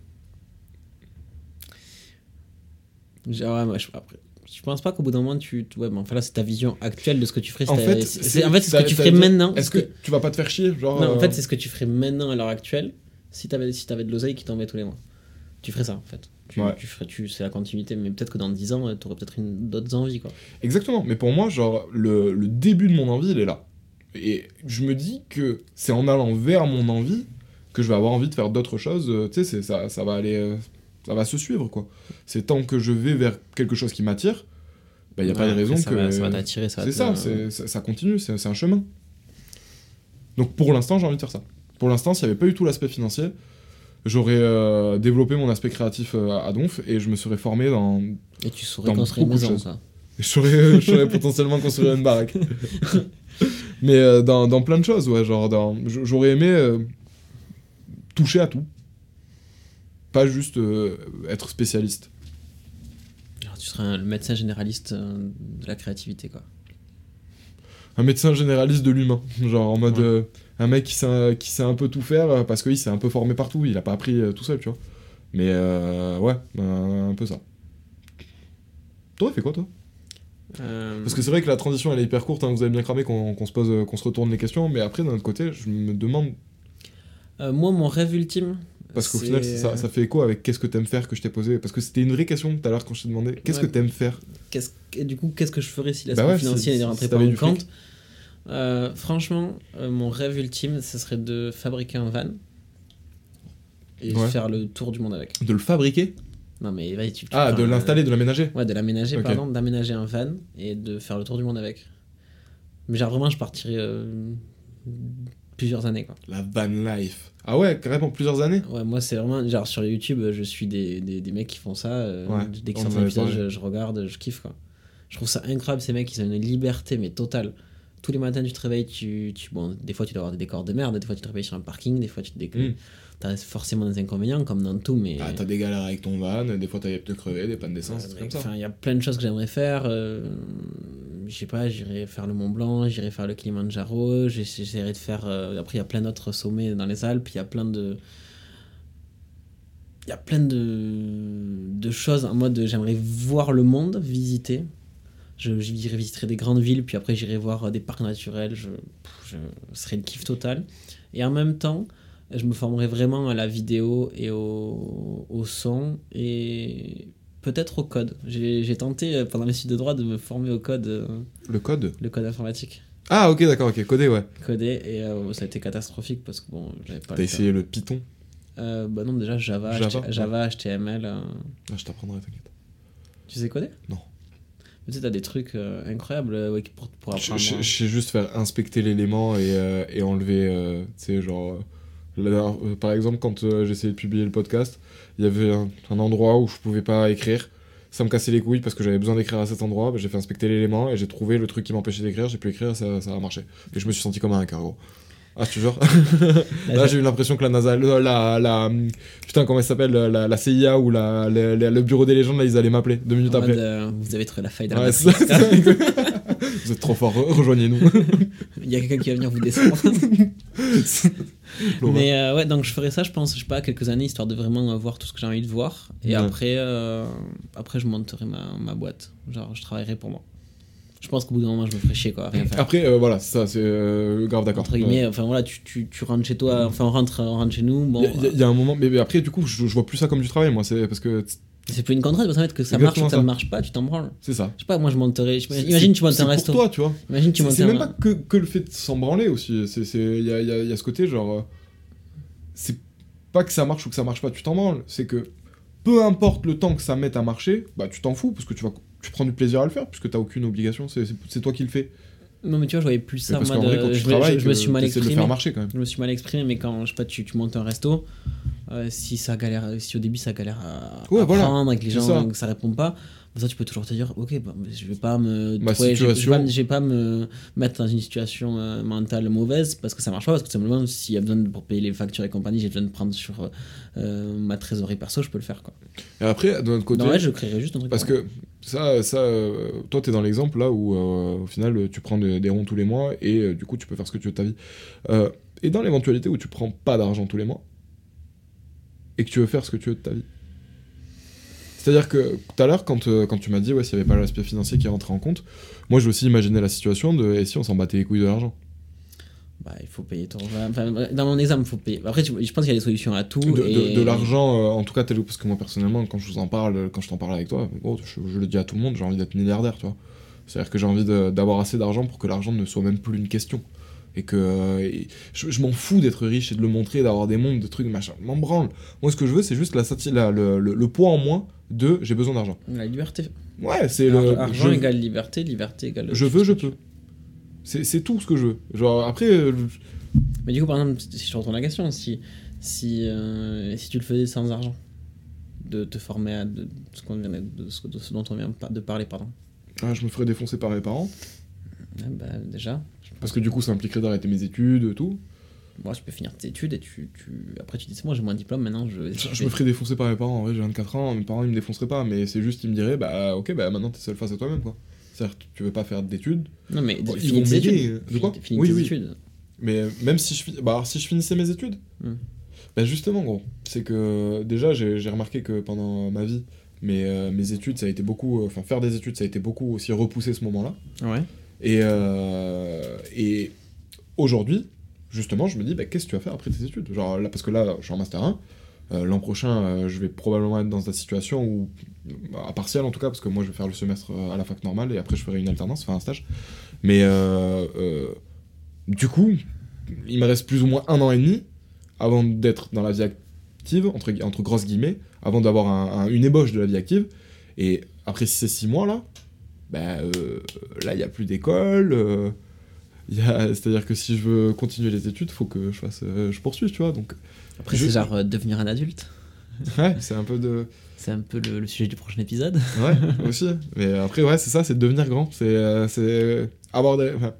Ouais, moi, je, après, je pense pas qu'au bout d'un moment, tu. tu- Ouais, mais enfin là, c'est ta vision actuelle de ce que tu ferais. En fait, c'est- en fait, c'est ce que tu ferais maintenant. Est-ce que tu vas pas te faire chier genre, Non, en euh, fait, c'est ce que tu ferais maintenant à l'heure actuelle si t'avais si avais de l'oseille qui tombait tous les mois. Tu ferais ça, en fait. Tu, Ouais. tu ferais, tu, c'est la continuité, mais peut-être que dans 10 ans, tu aurais peut-être une- d'autres envies, quoi. Exactement, mais pour moi, genre, le, le début de mon envie, il est là. Et je me dis que c'est en allant vers mon envie que je vais avoir envie de faire d'autres choses. euh, Tu sais, ça, ça va aller. Ça va se suivre, quoi. C'est tant que je vais vers quelque chose qui m'attire, il n'y a pas de raison ça que. va- ça va t'attirer, ça C'est ça, ça, ça continue, c'est un chemin. Donc pour l'instant, j'ai envie de faire ça. Pour l'instant, s'il n'y avait pas eu tout l'aspect financier, j'aurais euh, développé mon aspect créatif euh, à donf et je me serais formé dans, Et tu saurais construire une maison, je saurais potentiellement construire une baraque. Mais euh, dans, dans plein de choses, ouais. Genre, j'aurais aimé toucher à tout. Pas juste euh, être spécialiste. Alors, tu serais un- le médecin généraliste euh, de la créativité, quoi. Un médecin généraliste de l'humain. Genre en mode. Ouais. euh, un mec qui sait, qui sait un peu tout faire parce qu'il s'est un peu formé partout. Il a pas appris tout seul, tu vois. Mais euh, ouais, un, un peu ça. T'aurais fait quoi, toi? Euh, Parce que c'est vrai que la transition elle est hyper courte, hein, vous avez bien cramé qu'on qu'on se pose, qu'on se retourne les questions, mais après d'un autre côté, je me demande euh, moi, mon rêve ultime. Parce qu'au final, ça, ça fait écho avec qu'est-ce que t'aimes faire que je t'ai posé. Parce que c'était une vraie question tout à l'heure quand je t'ai demandé qu'est-ce Ouais. que t'aimes faire que- du coup, qu'est-ce que je ferais si Bah l'aspect ouais, financier n'est rentré pas en compte Euh, Franchement, euh, mon rêve ultime, ce serait de fabriquer un van et Ouais. faire le tour du monde avec. De le fabriquer Non, mais vas-y, tu. tu Ah, de l'installer, de l'aménager Ouais, de l'aménager, Ok. pardon, d'aménager un van et de faire le tour du monde avec. Mais genre, vraiment, je partirais euh, plusieurs années, quoi. La van life. Ah ouais, carrément plusieurs années? Ouais, moi, c'est vraiment. Genre, sur YouTube, je suis des, des, des mecs qui font ça. euh, Ouais, dès qu'ils sortent un épisode, je, je regarde, je kiffe, quoi. Je trouve ça incroyable, ces mecs, ils ont une liberté, mais totale. Tous les matins, tu te réveilles, tu, tu, bon, des fois, tu dois avoir des décors de merde, des fois, tu te réveilles sur un parking, des fois, tu te déclenches. Mm. T'as forcément des inconvénients, comme dans tout, mais. Ah, t'as des galères avec ton van, des fois t'as des pneus crevés, des pannes d'essence, Ouais, comme ça. enfin, il y a plein de choses que j'aimerais faire. euh, je sais pas, j'irai faire le Mont Blanc, j'irai faire le Kilimanjaro, j'ess- j'essaierai de faire. euh, après, il y a plein d'autres sommets dans les Alpes, il y a plein de. Il y a plein de, de choses en mode j'aimerais voir le monde, visiter. J'irai visiter des grandes villes, puis après j'irai voir euh, des parcs naturels. Je, je ce serait le kiff total. Et en même temps, je me formerai vraiment à la vidéo et au, au son et peut-être au code. J'ai tenté euh, pendant mes études de droit de me former au code, euh, Le code le code informatique, Ah, ok, d'accord, ok, codé, ouais. coder, et euh, ça a été catastrophique parce que bon, j'avais pas T'as essayé le Python Euh, Bah non, déjà Java, Java, HT- Java HTML. euh, Ah, je t'apprendrai, t'inquiète. Tu sais coder? Non. Mais Tu sais, t'as des trucs incroyables ouais, pour, pour apprendre. je- hein. je sais juste faire inspecter l'élément et, et enlever, tu sais, genre... euh, par exemple, quand euh, j'essayais de publier le podcast, il y avait un, un endroit où je pouvais pas écrire. ça me cassait les couilles parce que j'avais besoin d'écrire à cet endroit. bah, j'ai fait inspecter l'élément et j'ai trouvé le truc qui m'empêchait d'écrire. J'ai pu écrire, ça, ça a marché. Et je me suis senti comme un gros. Ah, je te jure. Là, j'ai eu l'impression que la NASA, la, la, putain, comment elle s'appelle, la, la CIA ou la, le bureau des légendes, là, ils allaient m'appeler deux minutes En après. mode, euh, vous avez trouvé la faille dans la Ouais, ça, Vous êtes trop fort, re- rejoignez-nous. Il y a quelqu'un qui va venir vous descendre. Mais euh, ouais, donc je ferai ça, je pense, je sais pas, quelques années, histoire de vraiment voir tout ce que j'ai envie de voir. Et Ouais. après, euh, après, je monterai ma, ma boîte. Genre, je travaillerai pour moi. Je pense qu'au bout d'un moment, je me ferai chier, quoi, rien faire. Après, euh, voilà, ça, c'est euh, grave d'accord. Entre guillemets, enfin voilà, tu, tu, tu rentres chez toi, enfin on rentre, on rentre chez nous, bon, Il y, a- il y a un moment, mais, mais après, du coup, je, je vois plus ça comme du travail, moi, c'est parce que c'est plus une contrainte, parce que ça marche ou ça ne marche pas, tu t'en branles. c'est ça. Je sais pas, moi je monterai, je- C'est- imagine tu montes c'est un pour resto. toi, tu vois. Imagine tu C'est montes c'est un même pas que, que le fait de s'en branler aussi. C'est- c'est- Il y a, y a- y a ce côté, genre. euh, C'est pas que ça marche ou que ça marche pas, tu t'en branles. C'est que peu importe le temps que ça mette à marcher, bah tu t'en fous parce que tu vas. Tu prends du plaisir à le faire puisque t'as aucune obligation, c'est- toi qui le fais. Non mais tu vois, je voyais plus ça parce mode, vrai, quand tu je, me- travailles, je- je me suis mal de exprimé. faire marcher quand même. Je me suis mal exprimé, mais quand je sais pas, tu, tu montes un resto, euh, si ça galère, si au début ça galère à, Ouais, à voilà, prendre avec les gens, ça. que ça répond pas, ça tu peux toujours te dire, ok, bah, je vais pas me, trouver- je- je, vais pas, je vais pas me mettre dans une situation euh, mentale mauvaise parce que ça marche pas, parce que simplement s'il y a besoin de, pour payer les factures et compagnie, j'ai besoin de prendre sur euh, ma trésorerie perso, je peux le faire quoi. Et après, de notre côté. Non ouais, je créerais juste un truc. Parce pour moi. que ça, ça euh, toi, t'es dans l'exemple là où euh, au final tu prends des, des ronds tous les mois et euh, du coup tu peux faire ce que tu veux de ta vie. Euh, et dans l'éventualité où tu prends pas d'argent tous les mois et que tu veux faire ce que tu veux de ta vie. C'est-à-dire que tout à l'heure, quand, euh, quand tu m'as dit ouais, s'il n'y avait pas l'aspect financier qui rentrait en compte, moi j'ai aussi imaginé la situation de et si on s'en battait les couilles de l'argent? Bah, il faut payer ton. Enfin, dans mon exemple, il faut payer. Après, je pense qu'il y a des solutions à tout. De, de- et... de l'argent, euh, en tout cas, tel, parce que moi personnellement, quand je vous en parle, quand je t'en parle avec toi, gros, je, je le dis à tout le monde, j'ai envie d'être milliardaire, tu vois. C'est-à-dire que j'ai envie d'avoir assez d'argent pour que l'argent ne soit même plus une question. Et que euh, et je, je m'en fous d'être riche et de le montrer, d'avoir des mondes, de trucs, machin. Je m'en branle. Moi, ce que je veux, c'est juste la, la- le, le- le poids en moins de j'ai besoin d'argent. La liberté. Ouais, c'est le. Argent je- égale liberté, liberté égale. Je veux, je peux. C'est tout ce que je veux. Genre, après, euh, Mais du coup, par exemple, si je retourne la question, si, si, euh, si tu le faisais sans argent, de te former à de, ce, qu'on vient de, de ce, de ce dont on vient de parler, pardon. ah, je me ferais défoncer par mes parents. Ouais, bah, déjà, Parce que du coup, ça impliquerait d'arrêter mes études, tout. moi, tu peux finir tes études et tu, tu... après tu dis, c'est moi, j'ai moins de diplôme, maintenant je. Je, je me ferais défoncer par mes parents, en vrai j'ai 24 ans, mes parents ils me défonceraient pas, mais c'est juste ils me diraient bah ok bah maintenant t'es seul face à toi-même quoi. C'est-à-dire tu veux pas faire d'études, Non, mais Bon, ils finis vont tes m'aider, études. de quoi Finis- Oui, tes oui. études. mais même si je, bah, alors, si je finissais mes études, Hmm. bah justement gros, c'est que déjà j'ai j'ai remarqué que pendant ma vie, mes, euh, mes études ça a été beaucoup, euh, enfin faire des études ça a été beaucoup aussi repoussé ce moment-là. Ouais. Et, euh, et aujourd'hui, justement, je me dis, bah, qu'est-ce que tu vas faire après tes études? Genre là, parce que là, je suis en master 1. euh, L'an prochain, euh, je vais probablement être dans cette situation où, à partiel en tout cas, parce que moi je vais faire le semestre à la fac normale et après je ferai une alternance, enfin un stage. Mais du coup, il me reste plus ou moins un an et demi avant d'être dans la vie active, entre, entre grosses guillemets, avant d'avoir un- un- une ébauche de la vie active. Et après ces six mois là, bah, là il n'y a plus d'école. euh, il C'est-à-dire que si je veux continuer les études, faut que je fasse, euh, je poursuive, tu vois. Donc, Après, Je- c'est genre euh, devenir un adulte. ouais, c'est un peu de, C'est un peu le, le sujet du prochain épisode. ouais, aussi. Mais après, ouais, c'est ça, c'est devenir grand, c'est, euh, avoir des, enfin,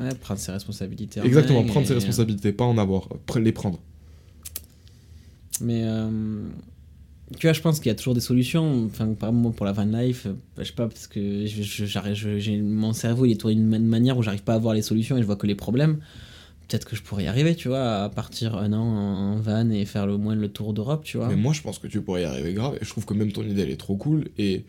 Ouais, prendre ses responsabilités. en exactement, prendre ses responsabilités, pas en avoir, les prendre. Mais euh, tu vois, je pense qu'il y a toujours des solutions. Enfin, par exemple, pour la van life, euh, je sais pas, parce que je- j'ai mon cerveau, il est tourné d'une ma- manière où j'arrive pas à voir les solutions et je vois que les problèmes. Peut-être que je pourrais y arriver, tu vois, à partir un an en, en van et faire le moins le tour d'Europe, tu vois. Mais moi, je pense que tu pourrais y arriver grave, et je trouve que même ton idée, elle est trop cool, et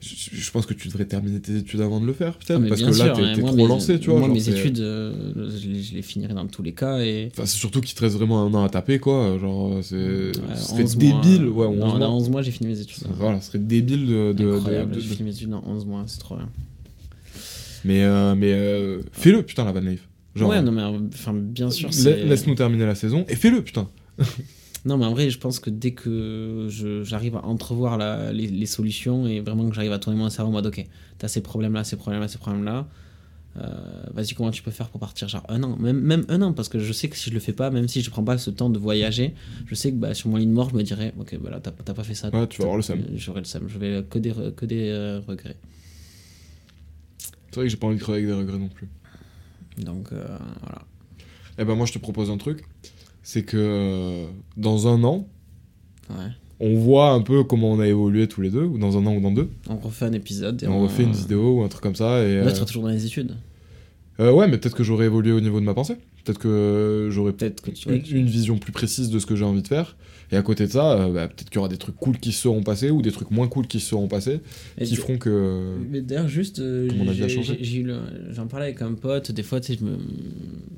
je, je pense que tu devrais terminer tes études avant de le faire, peut-être, Ah, parce que là, sûr, t'es, hein, t'es moi, trop mes- lancé, tu vois. Moi, genre, mes études, euh, je, les, je les finirai dans tous les cas et. Enfin, c'est surtout qu'il te reste vraiment un an à taper, quoi. Genre, c'est, Ouais, ce serait 11 débile, mois, ouais, 11 non, mois. dans 11 mois, j'ai fini mes études. Voilà, ce serait débile de. de- Incroyable, de- j'ai de- fini mes études dans 11 mois, c'est trop bien. Mais, euh, mais euh, fais-le, putain, la van life. Genre, ouais, non, mais enfin, bien sûr, laisse-nous terminer la saison et fais-le, putain. Non, mais en vrai, je pense que dès que j'arrive à entrevoir la- les, les solutions et vraiment que j'arrive à tourner mon cerveau en mode ok, t'as ces problèmes-là, ces problèmes-là, ces problèmes-là, euh, vas-y, comment tu peux faire pour partir Genre un an, même, même un an, parce que je sais que si je le fais pas, même si je prends pas ce temps de voyager, je sais que bah, sur mon lit de mort, je me dirais, ok, voilà, t'as t'as pas fait ça. Ouais, tu vas avoir le seum. J'aurai le seum, je vais que des, que des euh, regrets. C'est vrai que j'ai pas envie de crever avec des regrets non plus. Donc euh, voilà. Eh ben moi je te propose un truc, c'est que euh, dans un an, Ouais. on voit un peu comment on a évolué tous les deux, ou dans un an ou dans deux, On refait un épisode. et on refait une vidéo ou un truc comme ça, et... Là, tu seras toujours dans les études. euh, ouais, mais peut-être que j'aurais évolué au niveau de ma pensée, peut-être que j'aurais Peut-être une, une vision plus précise de ce que j'ai envie de faire, et à côté de ça, euh, bah, peut-être qu'il y aura des trucs cool qui se seront passés, ou des trucs moins cool qui se seront passés, Et qui feront que... Mais d'ailleurs, juste, euh, j'en parlais avec un pote, des fois, je me...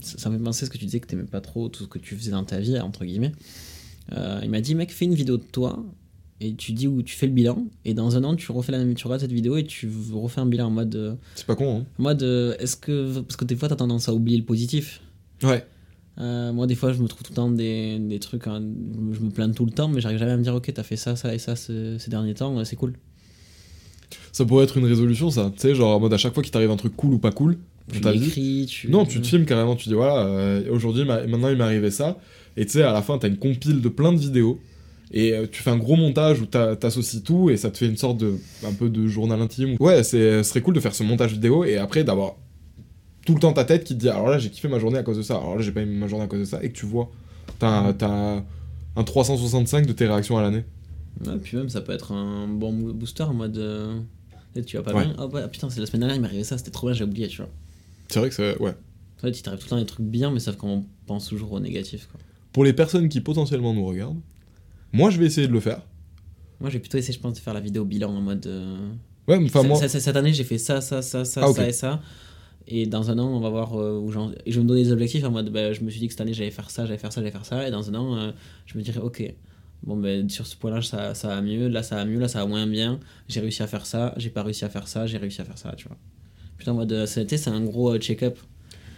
ça me fait penser à ce que tu disais que t'aimais pas trop tout ce que tu faisais dans ta vie, entre guillemets. Euh, il m'a dit, mec, fais une vidéo de toi, et tu dis où tu fais le bilan, et dans un an, tu refais la même, tu regardes cette vidéo et tu refais un bilan en mode, euh, C'est pas con, en mode, est-ce que, parce que des fois, t'as tendance à oublier le positif. Ouais. Euh, moi, des fois, je me trouve tout le temps des, des trucs, hein, je me plains tout le temps, mais j'arrive jamais à me dire, ok, t'as fait ça, ça et ça ce- ces derniers temps, c'est cool. Ça pourrait être une résolution, ça, tu sais, genre en mode à chaque fois qu'il t'arrive un truc cool ou pas cool, Tu l'écris, tu... Non, tu te filmes carrément, tu dis voilà, euh, aujourd'hui, ma- maintenant il m'est arrivé ça. Et tu sais, à la fin, t'as une compile de plein de vidéos. Et euh, tu fais un gros montage où t'a- t'associes tout et ça te fait une sorte de. un peu de journal intime. Ouais, ce serait cool de faire ce montage vidéo et après d'avoir tout le temps ta tête qui te dit alors là, j'ai kiffé ma journée à cause de ça, alors là, j'ai pas aimé ma journée à cause de ça. Et que tu vois, t'as t'as un 365 de tes réactions à l'année. Ouais, puis même, ça peut être un bon booster en mode. euh, tu vas pas Ouais. bien. Ah ouais, putain, c'est la semaine dernière, il m'est arrivé ça, c'était trop bien, j'ai oublié, tu vois. C'est vrai que c'est. Ouais. En fait, il t'arrive tout le temps des trucs bien, mais sauf qu'on pense toujours au négatif, quoi. Pour les personnes qui potentiellement nous regardent, moi je vais essayer de le faire. Moi, j'ai plutôt essayé, je pense, de faire la vidéo bilan en mode. euh, Ouais, enfin moi. Cette année, j'ai fait ça, ça, ça, ça, Ah, ça et ça. Et dans un an, on va voir euh, où j'en. Et je me donner des objectifs en mode, bah, je me suis dit que cette année, j'allais faire ça, j'allais faire ça, j'allais faire ça. Et dans un an, euh, je me dirais, ok, bon, ben, sur ce point-là, ça, ça va mieux, là, ça va mieux, là, ça va moins bien. J'ai réussi à faire ça, j'ai pas réussi à faire ça, j'ai réussi à faire ça, tu vois. Putain, en mode, euh, c'est un gros check-up.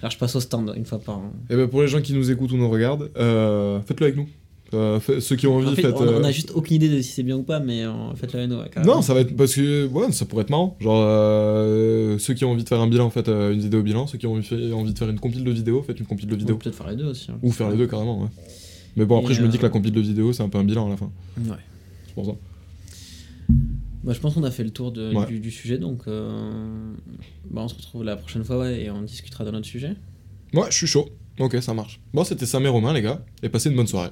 Alors, je passe au stand une fois par an. Et ben pour les gens qui nous écoutent ou nous regardent, faites-le avec nous. Euh, fait- ceux qui ont envie, En fait, faites. on, on euh, a juste aucune idée de si c'est bien ou pas, mais euh, faites-le avec nous. ouais. Non, ça va être parce que ouais, ça pourrait être marrant. Genre euh, ceux qui ont envie de faire un bilan, faites euh, une vidéo bilan. Ceux qui ont envie, fait- envie de faire une compile de vidéos, faites une compile de vidéos. peut peut-être faire les deux aussi. hein. Ou faire les deux carrément. Ouais. Mais bon après Et, je me dis que la compile de vidéos c'est un peu un bilan à la fin. Ouais. C'est pour ça. Bah, je pense qu'on a fait le tour de- Ouais. du, du sujet, donc euh, bah, on se retrouve la prochaine fois ouais, et on discutera d'un autre sujet. Ouais, je suis chaud. Ok, ça marche. Bon, c'était Sam et Romain les gars, et passez une bonne soirée.